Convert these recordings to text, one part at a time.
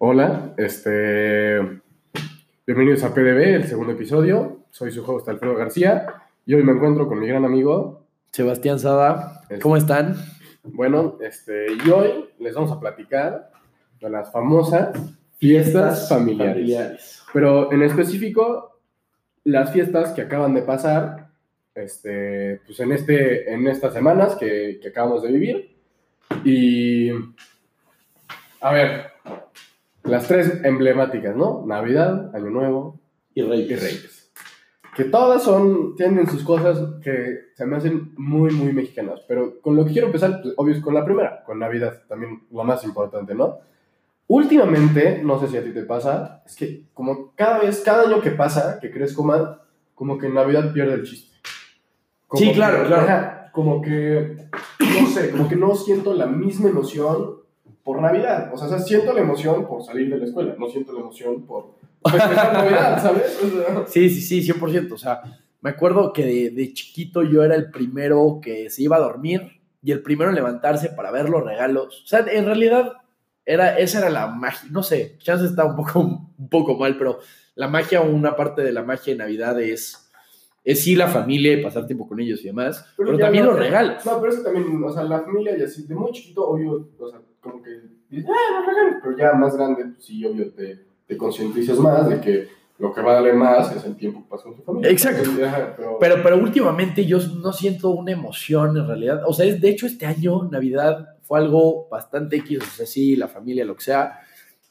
Hola, este. Bienvenidos a PDB, el segundo episodio. Soy su host Alfredo García y hoy me encuentro con mi gran amigo. Sebastián Sada, ¿cómo están? Bueno, este, y hoy les vamos a platicar de las famosas fiestas familiares. familiares. Pero en específico, las fiestas que acaban de pasar este, pues en, este, en estas semanas que, que acabamos de vivir. Y. A ver, las tres emblemáticas, ¿no? Navidad, Año Nuevo Y y Reyes. Reyes. Que todas son, tienen sus cosas que se me hacen muy, muy mexicanas. Pero con lo que quiero empezar, pues, obvio, es con la primera, con Navidad, también lo más importante, ¿no? Últimamente, no sé si a ti te pasa, es que como cada vez, cada año que pasa, que crezco más, como que en Navidad pierde el chiste. Como Sí, que- claro, claro. como que, no sé, como que no siento la misma emoción por Navidad. O sea, o sea, siento la emoción por salir de la escuela, no siento la emoción por festejar Navidad, ¿sabes? O sea, Sí, sí, sí, 100%. O sea, me acuerdo que de, de chiquito yo era el primero que se iba a dormir y el primero en levantarse para ver los regalos. O sea, en realidad, era, esa era la magia. No sé, chance está un poco, un poco mal, pero la magia o una parte de la magia de Navidad es, es sí la familia y pasar tiempo con ellos y demás, pero, ya también no- los regalos. No, pero eso también, o sea, la familia y así, de muy chiquito, obvio, o sea, dices, ah, regalos", pero ya más grande, pues sí, obvio, te, te concientizas más de que lo que va a darle más es el tiempo que pasas con tu familia. Exacto. Pero, Pero, pero últimamente yo no siento una emoción en realidad. O sea, es, de hecho este año Navidad fue algo bastante X, o sea, sí, la familia, lo que sea,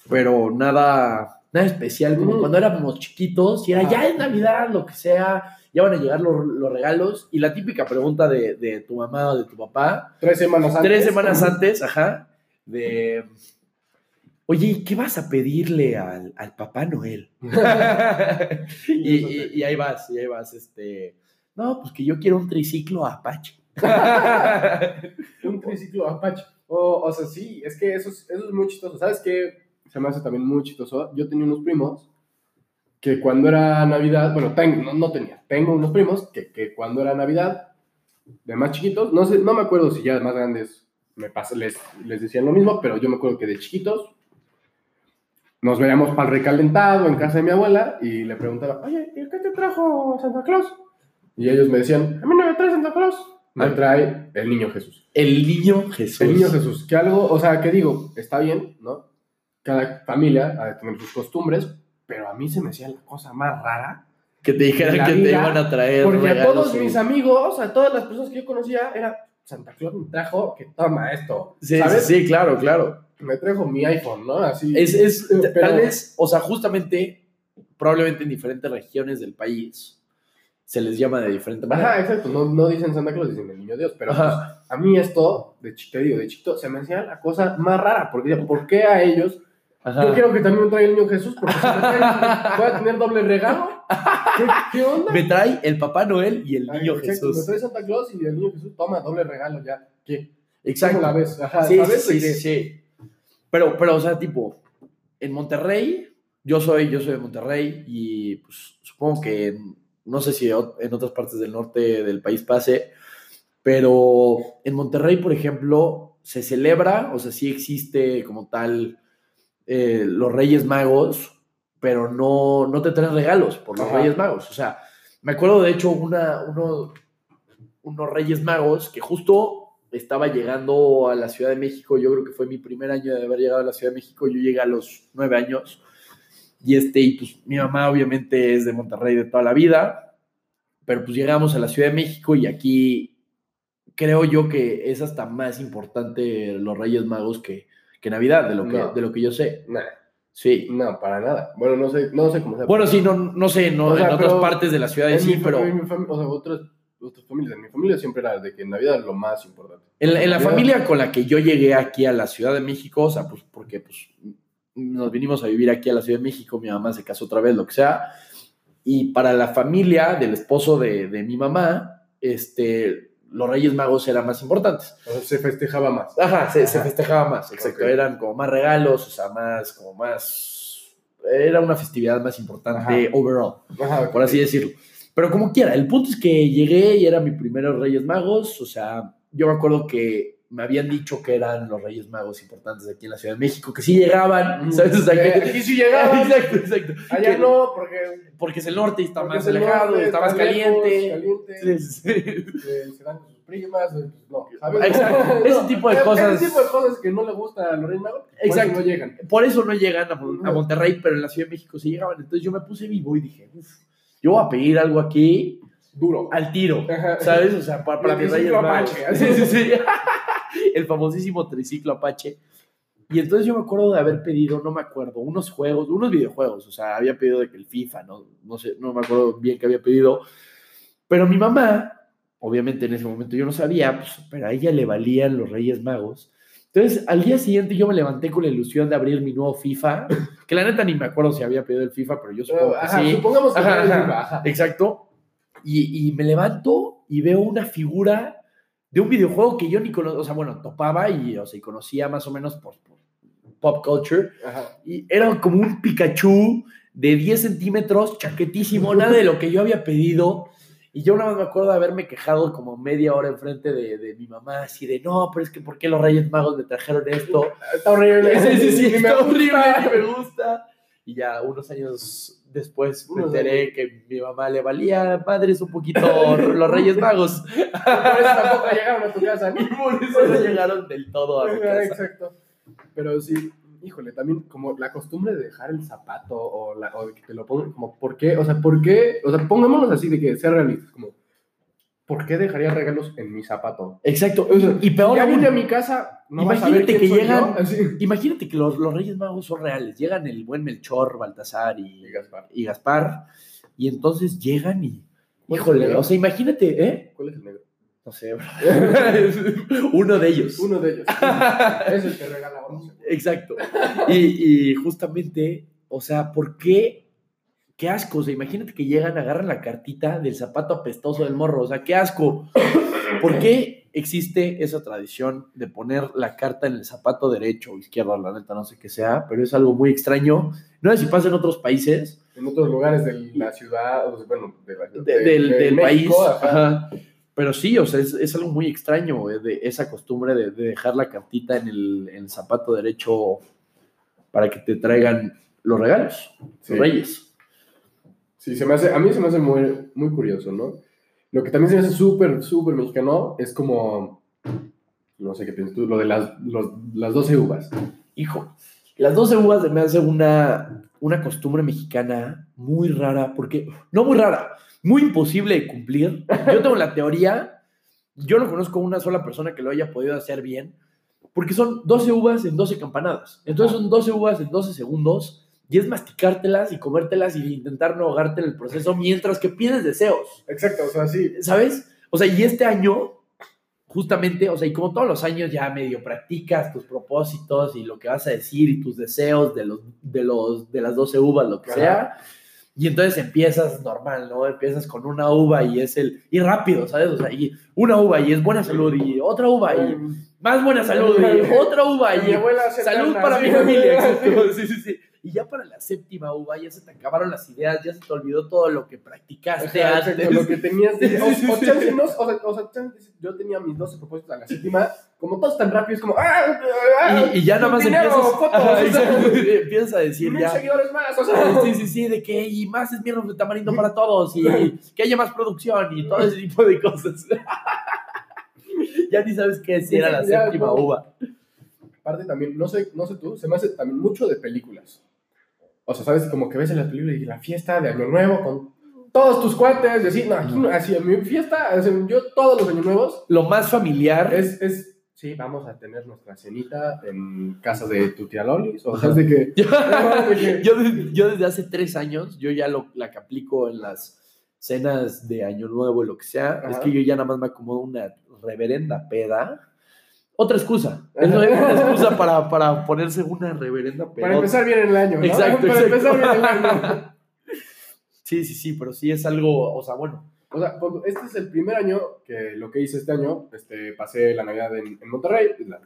pero nada, nada especial. Como Mm. cuando éramos chiquitos y era Ah. ya es Navidad, lo que sea, ya van a llegar los, los regalos. Y la típica pregunta de, de tu mamá o de tu papá, tres semanas antes. tres semanas antes, ajá, de... Oye, ¿y ¿qué vas a pedirle al, al Papá Noel? y, y- y ahí vas, y ahí vas, este. No, pues que yo quiero un triciclo Apache. Un triciclo Apache. O, o sea, sí, es que eso es, eso es muy chistoso. ¿Sabes qué? Se me hace también muy chistoso. Yo tenía unos primos que cuando era Navidad, bueno, tengo, no, no tenía, tengo unos primos que, que cuando era Navidad, de más chiquitos, no sé, no me acuerdo si ya de más grandes me pas- les, les decían lo mismo, pero yo me acuerdo que de chiquitos nos veíamos para el recalentado en casa de mi abuela y le preguntaba, oye, ¿y qué te trajo Santa Claus? Y ellos me decían, a mí no me trae Santa Claus, me Ah. trae el niño Jesús. El niño Jesús. El niño Jesús, que algo, o sea, que digo, está bien, ¿no? Cada familia ha de tener sus costumbres, pero a mí se me hacía la cosa más rara. Que te dijeran que te vida, iban a traer. Porque a todos mis amigos, a todas las personas que yo conocía, era Santa Claus me trajo que toma esto. Sí, ¿sabes? sí, claro, claro. Me trajo mi iPhone, ¿no? Así. Es, es Pero- tal vez, o sea, justamente, probablemente en diferentes regiones del país se les llama de diferente manera. Ajá, exacto. No, no dicen Santa Claus, dicen el niño Dios. Pero pues, a mí esto, de chiquito, digo, de chiquito, se me hacía la cosa más rara. Porque, ¿por qué a ellos Ajá. Yo quiero que también me traiga el niño Jesús, porque si me trae, voy a tener doble regalo. ¿Qué, qué onda? Me trae el Papá Noel y el Ay, niño exacto, Me Jesús. trae Santa Claus y el niño Jesús toma doble regalo ya. ¿Qué? Exacto. ¿Cómo la ves? Ajá, Sí, ¿sabes? sí, sí. Pero, pero, o sea, tipo, en Monterrey, yo soy, yo soy de Monterrey y pues supongo que en- no sé si en otras partes del norte del país pase, pero en Monterrey, por ejemplo, se celebra, o sea, sí existe como tal eh, los Reyes Magos, pero no, no te traen regalos por los Ajá. Reyes Magos. O sea, me acuerdo de hecho una, uno, unos Reyes Magos que justo estaba llegando a la Ciudad de México, yo creo que fue mi primer año de haber llegado a la Ciudad de México, yo llegué a los nueve años, y este, y pues mi mamá obviamente es de Monterrey de toda la vida, pero pues llegamos a la Ciudad de México y aquí creo yo que es hasta más importante los Reyes Magos que, que Navidad, de lo que, No. de lo que yo sé. Nah, Sí. no, para nada. Bueno, no sé, no sé cómo sea. Bueno, sí, no, no sé, no, O sea, en otras partes de la ciudad en sí, mi, pero mi o sea, otras, otras familias. En mi familia siempre era de que Navidad es lo más importante. En, la- en la familia con la que yo llegué aquí a la Ciudad de México, o sea, pues porque pues, nos vinimos a vivir aquí a la Ciudad de México, mi mamá se casó otra vez, lo que sea, y para la familia del esposo de, de mi mamá, este, los Reyes Magos eran más importantes. O sea, se festejaba más. Ajá, se, se festejaba más, exacto, eran como más regalos, o sea, más, como más, era una festividad más importante Ajá. overall Ajá, por así decirlo. Pero como quiera, el punto es que llegué y era mi primero Reyes Magos, o sea, yo me acuerdo que me habían dicho que eran los Reyes Magos importantes aquí en la Ciudad de México, que sí llegaban, ¿sabes? O sea, que- Aquí sí llegaban. exacto, exacto. Allá Que- no, porque. Porque es el norte y está más es alejado, norte, está más caliente. caliente. Sí, sí, sí. que se dan con sus primas, eh, pues no, ¿sabes? Exacto, ese tipo de cosas. Ese tipo de cosas que no le gusta a los Reyes Magos, por eso Exacto. no llegan. Por eso no llegan a, Ujú. Monterrey, pero en la Ciudad de México sí llegaban. Entonces yo me puse vivo y dije, "Uf, yo voy a pedir algo aquí Duro. al tiro, Ajá. ¿sabes? O sea, para, para mis Reyes Magos. Sí, sí, sí. El famosísimo triciclo Apache. Y entonces yo me acuerdo de haber pedido, no me acuerdo, unos juegos, unos videojuegos. O sea, había pedido de que el FIFA, no, no sé, no me acuerdo bien qué había pedido. Pero mi mamá, obviamente en ese momento yo no sabía, pues, pero a ella le valían los Reyes Magos. Entonces, al día siguiente yo me levanté con la ilusión de abrir mi nuevo FIFA, que la neta ni me acuerdo si había pedido el FIFA, pero yo supongo que Ajá, sí. Supongamos que Ajá, ajá. FIFA. Exacto. Y, y me levanto y veo una figura de un videojuego que yo ni conocía, o sea, bueno, topaba y, o sea, y conocía más o menos por, por pop culture. Ajá. Y era como un Pikachu de 10 centímetros, chaquetísimo, nada de lo que yo había pedido. Y yo nada más me acuerdo de haberme quejado como media hora enfrente de, de mi mamá, así de, no, pero es que ¿por qué los Reyes Magos me trajeron esto? Está horrible. Sí, sí, sí, está horrible, me gusta. Y ya unos años después me enteré que mi mamá le valía madres un poquito los Reyes Magos. Por eso tampoco llegaron a tu casa. Y por eso no llegaron del todo a mi casa. Exacto. Pero sí, híjole, también como la costumbre de dejar el zapato o, la, o de que te lo pongan, como, ¿por qué? O sea, ¿por qué? O sea, pongámonos así de que sea realistas, como, ¿por qué dejaría regalos en mi zapato? Exacto. O sea, y peor ya aún, vine a mi casa, no vas a ver Imagínate que llegan- imagínate que los, los Reyes Magos son reales. Llegan el buen Melchor, Baltasar y, Y Gaspar. y Gaspar. Y entonces llegan y. ¿Cuál es el Híjole, o sea, imagínate, ¿eh? ¿Cuál es el negro? No sé, bro. Uno de ellos. Uno de ellos. es el que regala. Exacto. Y, y justamente, o sea, ¿por qué? Qué asco. O sea, imagínate que llegan, agarran la cartita del zapato apestoso del morro. O sea, qué asco. ¿Por qué existe esa tradición de poner la carta en el zapato derecho o izquierdo? La neta, no sé qué sea, pero es algo muy extraño. No sé si pasa en otros países En otros lugares de la ciudad, o sea, bueno, de la- de- de- del, de del México, país. ajá. Ajá. Pero sí, o sea, es, es algo muy extraño eh, de esa costumbre de, de dejar la cartita en el, en el zapato derecho para que te traigan los regalos, Sí. los reyes. Sí, se me hace, a mí se me hace muy, muy curioso, ¿no? Lo que también se me hace súper, súper mexicano es como, no sé qué piensas tú, lo de las, los- las 12 uvas. Hijo, las 12 uvas se me hace una, una costumbre mexicana muy rara, porque, no muy rara, muy imposible de cumplir. Yo tengo la teoría, yo no conozco una sola persona que lo haya podido hacer bien, porque son 12 uvas en 12 campanadas. Entonces son 12 uvas en 12 segundos y es masticártelas y comértelas y intentar no ahogarte en el proceso mientras que pides deseos. Exacto, o sea, sí. ¿sabes? O sea, y este año, justamente, o sea, y como todos los años ya medio practicas tus propósitos y lo que vas a decir y tus deseos de, los, de, los, de las 12 uvas, lo que Ajá. sea. Y entonces empiezas normal, ¿no? Empiezas con una uva y es el... Y rápido, ¿sabes? O sea, y una uva y es buena salud y otra uva y Um, más buena salud y otra uva y hace salud para mi familia. Sí, sí, sí. Y ya para la séptima uva ya se te acabaron las ideas, ya se te olvidó todo lo que practicaste Ajá, antes. lo que tenías de, o, chance, no, o sea, o sea, chance, yo tenía mis 12 propósitos a la séptima, como todos tan rápido, es como, ¡ah! ah, Y, y ya nada más dinero, empiezas, fotos, Ajá, o sea, empiezas a decir ya. seguidores más, o sea, Sí, sí, sí, de que y más esmirros de tamarindo para todos y que haya más producción y todo ese tipo de cosas. ya ni sabes qué decir a la Ya, séptima no. uva. Aparte también, no sé, no sé tú, se me hace también mucho de películas. O sea, sabes, como que ves en las películas y la fiesta de Año Nuevo con todos tus cuates, y así, no, aquí no, así, en mi fiesta, así, yo todos los Años Nuevos, Lo más familiar. Es, es, sí, vamos a tener nuestra cenita en casa de tu tía Lolis, o sea, de que, Yo, yo, de- yo desde hace tres años, yo ya lo, la que aplico en las cenas de Año Nuevo, lo que sea, es que yo ya nada más me acomodo una reverenda peda. Otra excusa. Es una excusa para, para ponerse una reverenda peda. para empezar bien el año, ¿no? Exacto, Para exacto. empezar bien el año. Sí, sí, sí, pero sí es algo, o sea, bueno. O sea, cuando- este es el primer año que lo que hice este año, este, pasé la Navidad en, en Monterrey, la-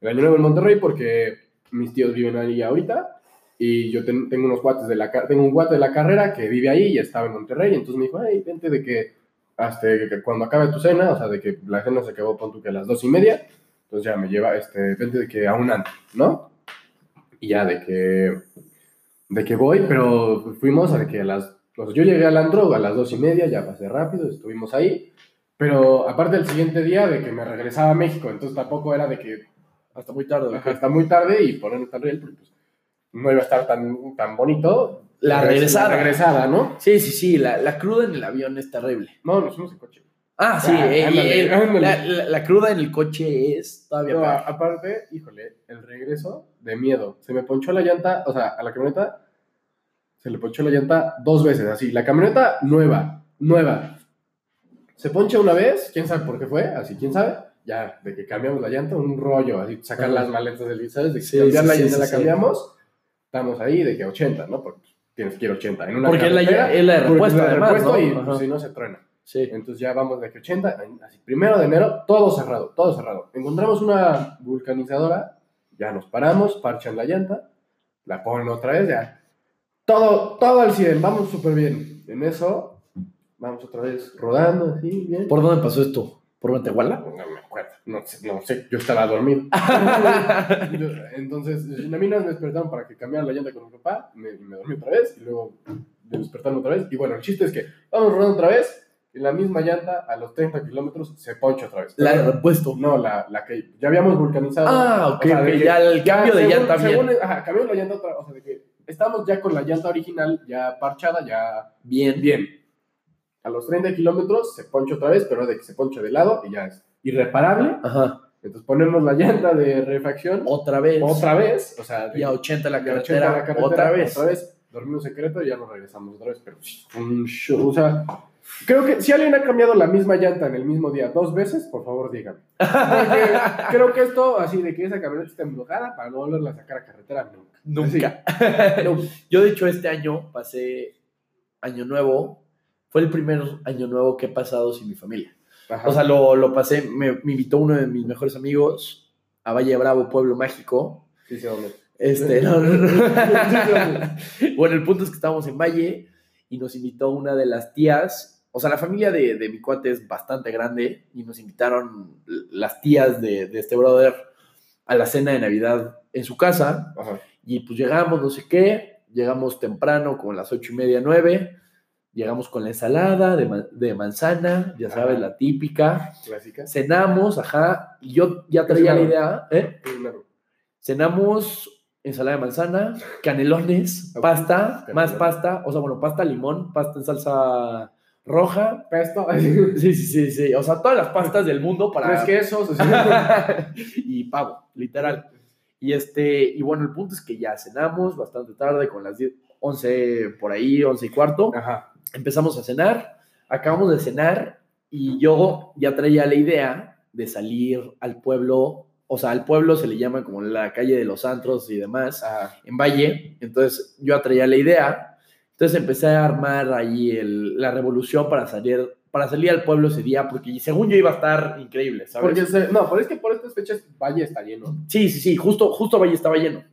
el año nuevo en Monterrey porque mis tíos viven ahí ahorita y yo ten- tengo unos cuates de la tengo un cuate de la carrera que vive ahí y estaba en Monterrey, entonces me dijo, hey, vente de que hasta que, que cuando acabe tu cena, o sea, de que la cena se acabó, pon tú que a las dos y media, Entonces ya me lleva, este, vente de que a un antro, ¿no? Y ya de que, de que voy, pero fuimos a de que a las, pues yo llegué al antro a las dos y media, ya pasé rápido, estuvimos ahí, pero aparte el siguiente día de que me regresaba a México, entonces tampoco era de que Hasta muy tarde. está muy tarde y ponerme tan real, porque pues, no iba a estar tan, tan bonito. La Regres- regresada. La regresada, ¿no? Sí, sí, sí, la, la cruda en el avión es terrible. No, nos fuimos en coche. Ah, sí, Ah, eh, ándale, el- ándale. La, la- la cruda en el coche es todavía No, peor. aparte, híjole, el regreso de miedo. Se me ponchó la llanta, o sea, a la camioneta se le ponchó la llanta dos veces, así. La camioneta nueva, nueva. Se poncha una vez, quién sabe por qué fue, así, quién sabe. Ya, de que cambiamos la llanta, un rollo, así, sacar las maletas del ¿sabes? De que Sí, cambiar sí, la llanta, sí, la cambiamos, estamos ahí de que 80, ¿no? Porque tienes que ir 80. En una Porque es la- es la de repuesto, además, repuesto ¿no? y pues, si no se truena. Sí. Entonces ya vamos de que 80, así, primero de enero, todo cerrado, todo cerrado. Encontramos una vulcanizadora, ya nos paramos, parchan la llanta, la ponen otra vez, ya. Todo, todo al 100, vamos súper bien. En eso, vamos otra vez rodando, así, bien. ¿Por dónde pasó esto? ¿Por Matehuala? No me acuerdo, no sé, no sé, yo estaba dormido. Entonces, a mí nos despertaron para que cambiara la llanta con mi papá, me, me dormí otra vez, y luego me despertaron otra vez. Y bueno, el chiste es que vamos rodando otra vez, y la misma llanta a los 30 kilómetros se poncha otra vez. La de repuesto. no, la, la que ya habíamos vulcanizado. Ah, ok, O sea, de ok, que ya el cambio de según- llanta según- bien. Ajá, cambiamos la llanta otra, o sea, de que estamos ya con la llanta original, ya parchada, ya Bien. bien. A los 30 kilómetros se poncha otra vez, pero de que se poncha de lado y ya es irreparable. Ajá. Entonces ponemos la llanta de refacción Otra vez. otra vez, o sea, de- Y a 80 la 80 carretera. a la carretera, Otra vez. Otra vez. Dormimos en Querétaro y ya nos regresamos otra vez, pero un show. O sea, creo que si alguien ha cambiado la misma llanta en el mismo día dos veces, por favor dígame. Porque creo que esto, así de que esa camioneta está embrujada para no volverla a sacar a carretera nunca. Nunca. Así. Yo, de hecho, este año pasé Año Nuevo. Fue el primer Año Nuevo que he pasado sin mi familia. Ajá. O sea, lo, lo pasé. Me, me invitó uno de mis mejores amigos a Valle Bravo, Pueblo Mágico. sí, sí, hombre. Este, no, no, no. bueno, el punto es que estábamos en Valle y nos invitó una de las tías. O sea, la familia de, de mi cuate es bastante grande y nos invitaron las tías de, de este brother a la cena de Navidad en su casa. Ajá. Y pues llegamos, no sé qué, llegamos temprano, como a las ocho y media, nueve. Llegamos con la ensalada de, de manzana, ya sabes, Ajá. la típica. Clásica. Cenamos, ajá, y yo ya traía la idea, ¿eh? Cenamos ensalada de manzana, canelones, pasta, más pasta, o sea, bueno, pasta limón, pasta en salsa roja. Pesto. Sí, sí, sí, sí, o sea, todas las pastas del mundo para... Tres quesos. así. y pavo, literal. Y este, y bueno, el punto es que ya cenamos bastante tarde, con las 10, 11 por ahí, 11 y cuarto. Ajá. Empezamos a cenar, acabamos de cenar y yo ya traía la idea de salir al pueblo, o sea, al pueblo se le llama como la calle de los antros y demás, Ajá. en Valle. Entonces yo traía la idea, entonces empecé a armar ahí el- la revolución para salir, para salir al pueblo ese día, porque según yo iba a estar increíble, ¿sabes? Porque se- no, pero es que por estas fechas Valle está lleno. Sí, sí, sí, justo, justo Valle estaba lleno.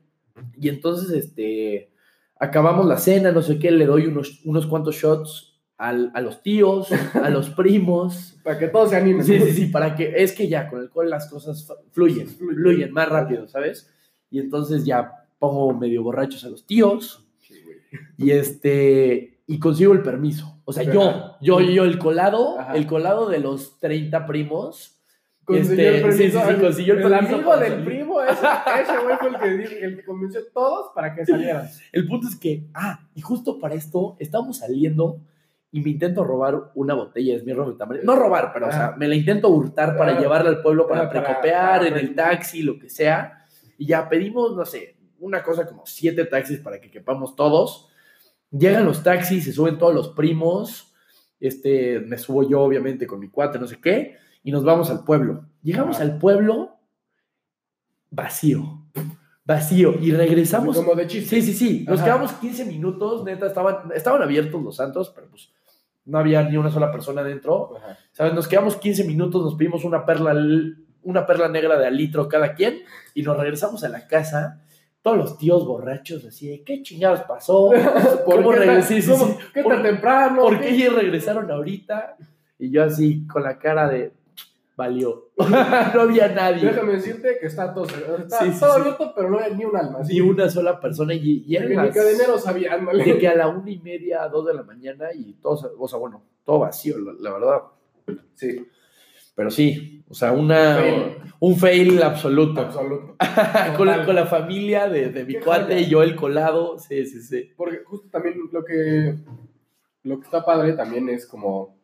Y entonces, este, acabamos la cena, no sé qué, le doy unos, unos cuantos shots al- a los tíos, a los primos. Para que todos se animen. Sí, sí, sí, para que, es que ya con el alcohol las cosas fluyen, fluyen más rápido, ¿sabes? Y entonces ya pongo medio borrachos a los tíos. Y este, y consigo el permiso. O sea, yo, yo, yo, el colado, Ajá. el colado de los 30 primos. Consiguió Este, el permiso. sí, sí, sí, consiguió el el permiso amigo para del salir. primo, ese, ese güey fue el que, di- el que convenció a todos para que salieran. El punto es que, ah, y justo para esto, estamos saliendo y me intento robar una botella de esmirro de tamarindo. No robar, pero, o sea, Ajá. me la intento hurtar para Ajá. llevarla al pueblo para para- precopear para- en el taxi, lo que sea. Y ya pedimos, no sé, una cosa como siete taxis para que quepamos todos. Llegan los taxis, se suben todos los primos. Este, me subo yo, obviamente, con mi cuate, no sé qué. Y nos vamos al pueblo. Llegamos al pueblo vacío. Vacío. Y regresamos Como de chiste. Sí, sí, sí. Nos Ajá. quedamos 15 minutos, neta, estaban, estaban abiertos los santos, pero pues no había ni una sola persona dentro. Ajá. ¿Sabes? Nos quedamos 15 minutos, nos pedimos una perla, una perla negra de al litro cada quien y nos regresamos a la casa. Todos los tíos borrachos, así de, ¿qué chingados pasó? ¿Por ¿Cómo qué sí. ¿Qué ¿Por- tan temprano? ¿Por qué ellos regresaron ahorita? Y yo así, con la cara de, valió. no había nadie. Déjame decirte que está todo, está Sí, sí, todo sí. abierto, pero no hay ni un alma. Ni una sola persona. Y, y eran las- cadenero sabía, ándale. de que a la una y media, dos de la mañana y todo, o sea, bueno, todo vacío, la, la verdad. Sí, Pero sí, o sea, una, Fail. un fail absoluto. absoluto. con, la, con la familia de, de mi cuate y yo el colado. Sí, sí, sí. Porque justo también lo que, lo que está padre también es como,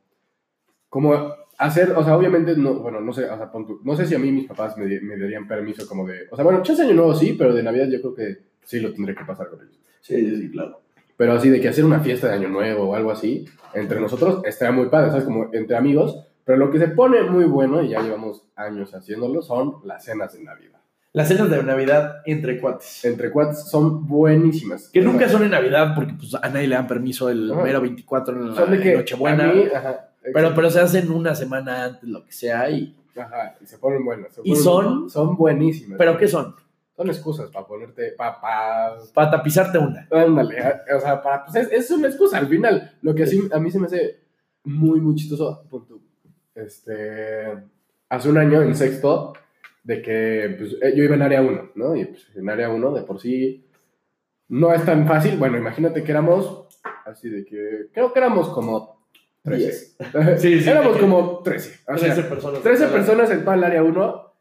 como hacer, o sea, obviamente, no, bueno, no sé, o sea, no sé si a mí mis papás me, me darían permiso como de, o sea, bueno, chance año nuevo sí, pero de Navidad yo creo que sí lo tendré que pasar con ellos. Sí, sí, sí, claro. Pero así de que hacer una fiesta de año nuevo o algo así, entre nosotros, estaría muy padre, ¿sabes? Como entre amigos, pero lo que se pone muy bueno, y ya llevamos años haciéndolo, son las cenas de Navidad. Las cenas de Navidad entre cuates. Entre cuates son buenísimas. Que nunca son en Navidad porque pues, a nadie le dan permiso el Ajá. mero 24 en la son de que Nochebuena. a mí, ajá, Pero, pero se hacen una semana antes, lo que sea. Y, Ajá, y se ponen buenas. se ¿Y son? Son buenísimas. ¿Pero qué son? Son excusas para ponerte, para, para, Para tapizarte una. ándale, o sea, para, pues es, es una excusa al final. Lo que sí, a mí se me hace muy, muy chistoso, pon tú, este, hace un año en sexto, de que pues, eh, yo iba en área 1, ¿no? Y pues en área 1 de por sí no es tan fácil. Bueno, imagínate que éramos, así de que, creo que éramos como 13. Sí, sí, éramos como 13. O sea, 13 personas. 13 personas en toda el área 1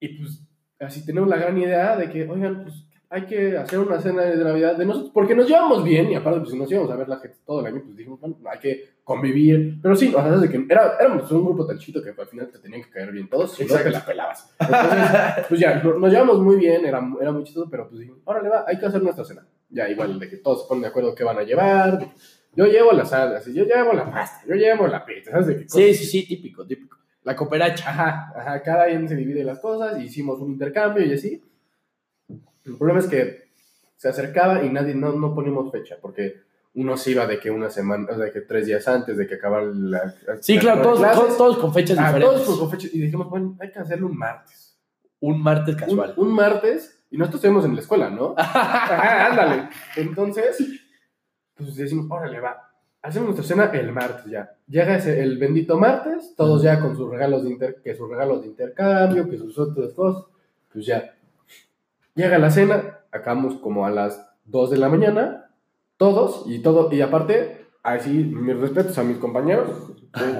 y pues así tenemos la gran idea de que, oigan, pues hay que hacer una cena de Navidad de nosotros, porque nos llevamos bien y aparte pues si nos íbamos a ver la gente todo el año, pues dijimos, bueno, hay que convivir, pero sí, o sea, desde que era, éramos un grupo tan chiquito que al final te tenían que caer bien todos, si no Exacto. te la pelabas. Entonces, pues ya, no- nos llevamos muy bien, era, era muy chistoso, pero pues dijimos, órale va, hay que hacer nuestra cena. Ya igual, de que todos se ponen de acuerdo qué van a llevar, yo llevo las salsas, yo llevo la pasta, yo llevo la pizza, ¿sabes? De qué Sí, sí, sí, típico, típico. La cooperacha. Ajá, ajá, cada quien se divide las cosas, hicimos un intercambio y así. El problema es que se acercaba y nadie, no, no ponemos fecha, porque uno se iba de que una semana, o sea, que tres días antes de que acabara la. Sí, la- claro, todos, todos, todos con fechas Ah, diferentes. todos con fecha, y dijimos, bueno, hay que hacerlo un martes. Un martes Un, casual. un martes, y nosotros estuvimos en la escuela, ¿no? Ajá, ándale. Entonces, pues decimos, órale, va. Hacemos nuestra cena el martes ya. Llega ese, el bendito martes, todos ya con sus regalos de inter, que sus regalos de intercambio, que sus otras cosas. Pues ya. Llega la cena, acabamos como a las 2 de la mañana, todos, y todo, y aparte, así, mis respetos a mis compañeros.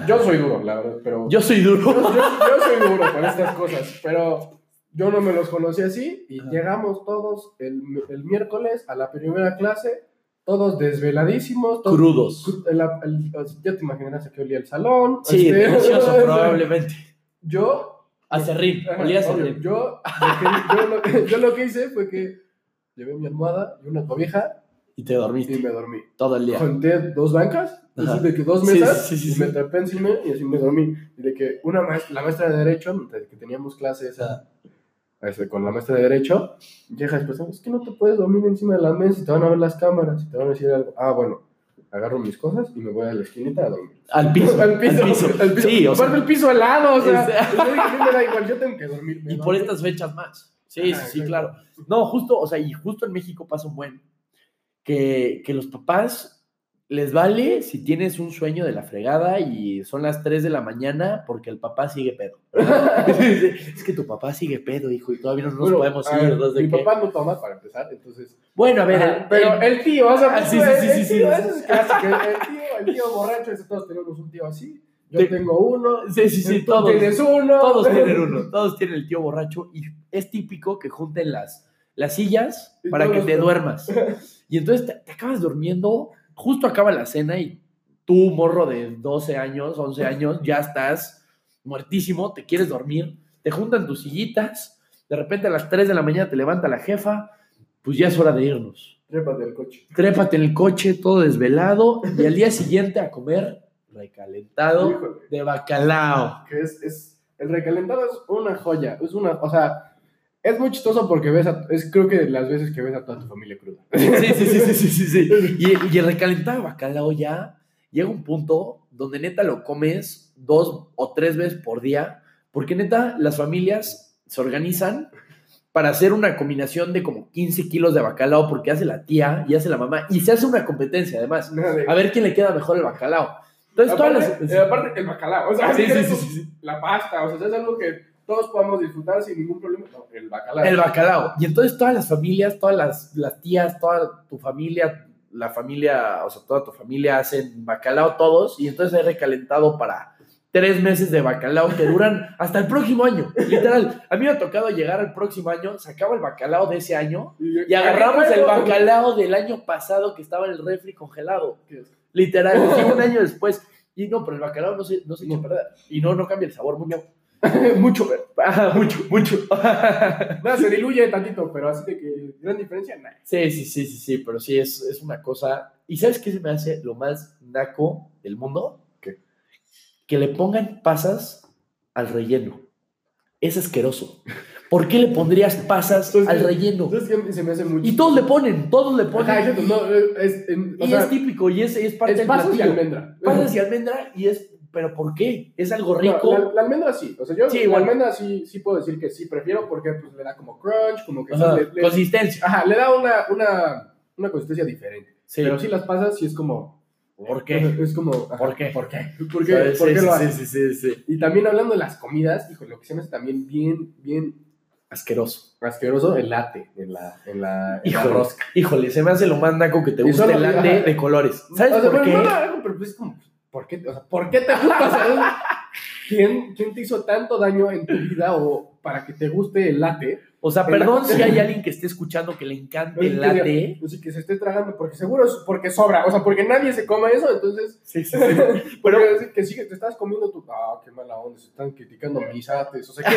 Yo soy duro, la verdad, pero. Yo soy Yo, duro. yo- yo soy duro para estas cosas, pero yo no me los conocí así y Ajá. llegamos todos el, el miércoles a la primera clase, todos desveladísimos, todos, Crudos. el- el- ya te imaginarás a qué olía el salón. Sí, este, delicioso, probablemente. Yo, A serrín. Olía a serrín. yo, lo que, yo, lo, yo lo que hice fue que llevé mi almohada y una cobija Y te y dormiste me dormí. todo el día. Junté dos bancas, así de que dos mesas, sí, sí, y sí. me trepé encima y así me dormí. Y de que una maestra, la maestra de Derecho, que teníamos clase esa, este, con la maestra de Derecho, llega después, es que no te puedes dormir encima de la mesa y te van a ver las cámaras y te van a decir algo. Ah, bueno, agarro mis cosas y me voy a la esquinita a dormir. Al piso. al piso, al piso. Sí, o sea, el piso helado, o sea, Es- mí me da igual, yo tengo que dormir. y por estas fechas más. Sí, Ajá, sí, sí, claro. No, justo, o sea, y justo en México pasa un buen. Que, que los papás les vale si tienes un sueño de la fregada y son las 3 de la mañana porque el papá sigue pedo. es que tu papá sigue pedo, hijo, y todavía no nos Bueno, podemos ir. ver. De mi papá no toma para empezar, entonces Bueno, a ver, pero el- el tío, o sea, Ah, pues, sí, sí, el- sí, sí, eso es clásico, el tío, el tío borracho, ese, todos tenemos un tío así. Yo Te- tengo uno, sí, sí, sí, tú todos. tienes uno. Todos tienen uno, todos tienen el tío borracho y es típico que junten las, las sillas Y para que te duermas. Y entonces te, te acabas durmiendo, justo acaba la cena y tú, morro de 12 años, 11 años, ya estás muertísimo, te quieres dormir, te juntan tus sillitas, de repente a las 3 de la mañana te levanta la jefa, pues ya es hora de irnos. Trépate al coche. Trépate en el coche, todo desvelado, y al día siguiente a comer recalentado Híjole, de bacalao. que es, es, el recalentado es una joya, es una, o sea, es muy chistoso porque ves a, es creo que las veces que ves a toda tu familia cruda. Sí, sí, sí, sí, sí, sí, sí. Y, y el recalentado de bacalao ya llega un punto donde neta lo comes dos o tres veces por día, porque neta las familias se organizan para hacer una combinación de como 15 kilos de bacalao, porque hace la tía y hace la mamá, y se hace una competencia además. A ver quién le queda mejor el bacalao. Entonces, todas Aparte, las. eh, aparte, el bacalao. O sea, Sí, sí, sí, sí. la pasta. O sea, es algo que todos podamos disfrutar sin ningún problema. No, el bacalao. El bacalao. Y entonces todas las familias, todas las, las tías, toda tu familia, la familia, o sea, toda tu familia hacen bacalao todos y entonces hay recalentado para tres meses de bacalao que duran hasta el próximo año. Literal, a mí me ha tocado llegar al próximo año, sacaba el bacalao de ese año y agarramos el bacalao del año pasado que estaba en el refri congelado. Literal, un año después. Y no, pero el bacalao no se, no se echa a perder. Y no, no cambia el sabor mucho. mucho, pero. Mucho, mucho. Nada, se diluye tantito, pero así de que gran diferencia, nada. Sí, sí, sí, sí, sí, pero sí es, es una cosa. ¿Y sabes qué se me hace lo más naco del mundo? ¿Qué? Que le pongan pasas al relleno. Es asqueroso. ¿Por qué le pondrías pasas Entonces, al relleno? ¿Sabes qué? Se me hace mucho. Y todos le ponen, todos le ponen. Ajá, no, es, en- y sea, es típico, y es, es parte es del pasas y almendra. Pasas y almendra, y es. ¿Pero por qué? Es algo No, rico. la, la almendra sí. O sea, yo Sí, la igual. almendra sí, sí puedo decir que sí prefiero porque pues, le da como crunch, como que le, le- Consistencia. ajá, le da una, una, una consistencia diferente. Sí. Pero sí las pasas sí es como. ¿Por qué? Es como. ajá, ¿Por qué? ¿Por qué? ¿Por qué, ¿Sabes? ¿Por Sí, qué sí, lo sí, haces? sí, sí, sí. Y también hablando de las comidas, hijo, lo que se me hace también bien, bien Asqueroso. asqueroso, el latte en la, en la, en la Híjole, rosca. híjole, se me hace lo más naco que te solo- el latte ajá. de colores. ¿Sabes O sea, por bueno, qué? no, no, pero pues es como, ¿por qué, o sea, ¿por qué te gusta? O sea, ¿quién, ¿Quién te hizo tanto daño en tu vida o para que te guste el latte? O sea, perdón si hay alguien que esté escuchando que le encante el latte. Así que se esté tragando, porque seguro es porque sobra, o sea, porque nadie se come eso, entonces, Sí, sí, pero Pero- que sí que te estás comiendo tu, ah, qué mala onda, se están criticando mis ates, o sea, ¿qué,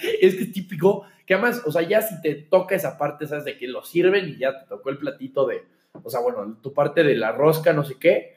qué? es que es típico que además, o sea, ya si te toca esa parte, sabes, de que lo sirven y ya te tocó el platito de, o sea, bueno, tu parte de la rosca, no sé qué.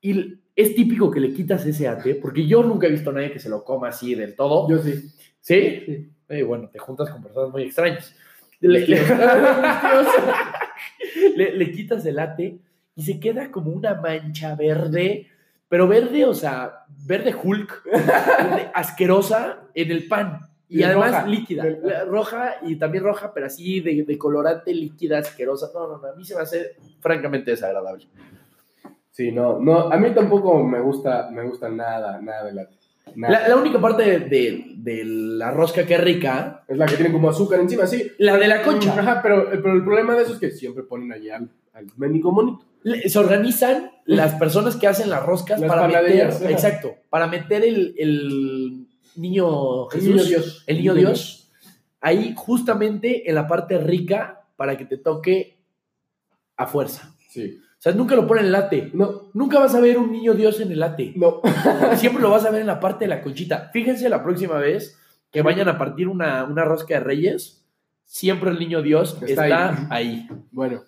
Y es típico que le quitas ese ate, porque yo nunca he visto a nadie que se lo coma así del todo. Yo sí. ¿Sí? Sí. Eh, bueno, te juntas con personas muy extrañas. Le, le- le- le quitas el latte y se queda como una mancha verde, pero verde, o sea, verde Hulk, verde asquerosa en el pan. Y, Y además roja. líquida, Del- roja y también roja, pero así de, de colorante líquida, asquerosa. No, no, no, a mí se me hace francamente desagradable. Sí, no, no, a mí tampoco me gusta, me gusta nada, nada de. Nada. La, la única parte de, de- de la rosca que es rica, Es la que tiene como azúcar encima, sí. la de la concha. Ajá, pero, pero el problema de eso es que siempre ponen allí al, al mendigo monito. Le- se organizan las personas que hacen las roscas Las para meter, ajá. exacto, para meter el, el niño El Jesús, niño Dios. el niño Dios, ahí justamente en la parte rica para que te toque a fuerza. Sí. O sea, nunca lo ponen en el late. No, Nunca vas a ver un niño Dios en el late. no. Siempre lo vas a ver en la parte de la conchita. Fíjense la próxima vez que vayan a partir una, una rosca de reyes, siempre el niño Dios está, Está ahí. Bueno,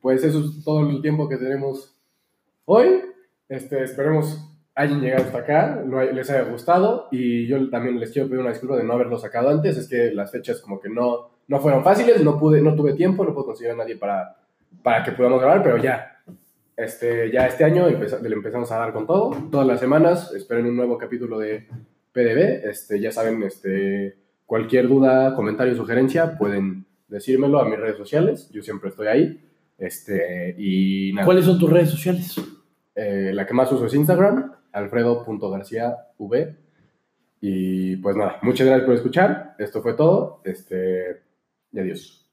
pues eso es todo el tiempo que tenemos hoy. Este, esperemos hayan llegado hasta acá, les haya gustado y yo también les quiero pedir una disculpa de no haberlo sacado antes, es que las fechas como que no, no fueron fáciles, no, pude, no tuve tiempo, no puedo conseguir a nadie para, para que podamos grabar, pero ya, este, ya este año empeza- le empezamos a dar con todo, todas las semanas, esperen un nuevo capítulo de PDB, este, ya saben, este, cualquier duda, comentario, sugerencia, pueden decírmelo a mis redes sociales, yo siempre estoy ahí, este, y nada. ¿Cuáles son tus redes sociales? Eh, la que más uso es Instagram, alfredo.garciav. Y pues nada, muchas gracias por escuchar. Esto fue todo. Este, y adiós.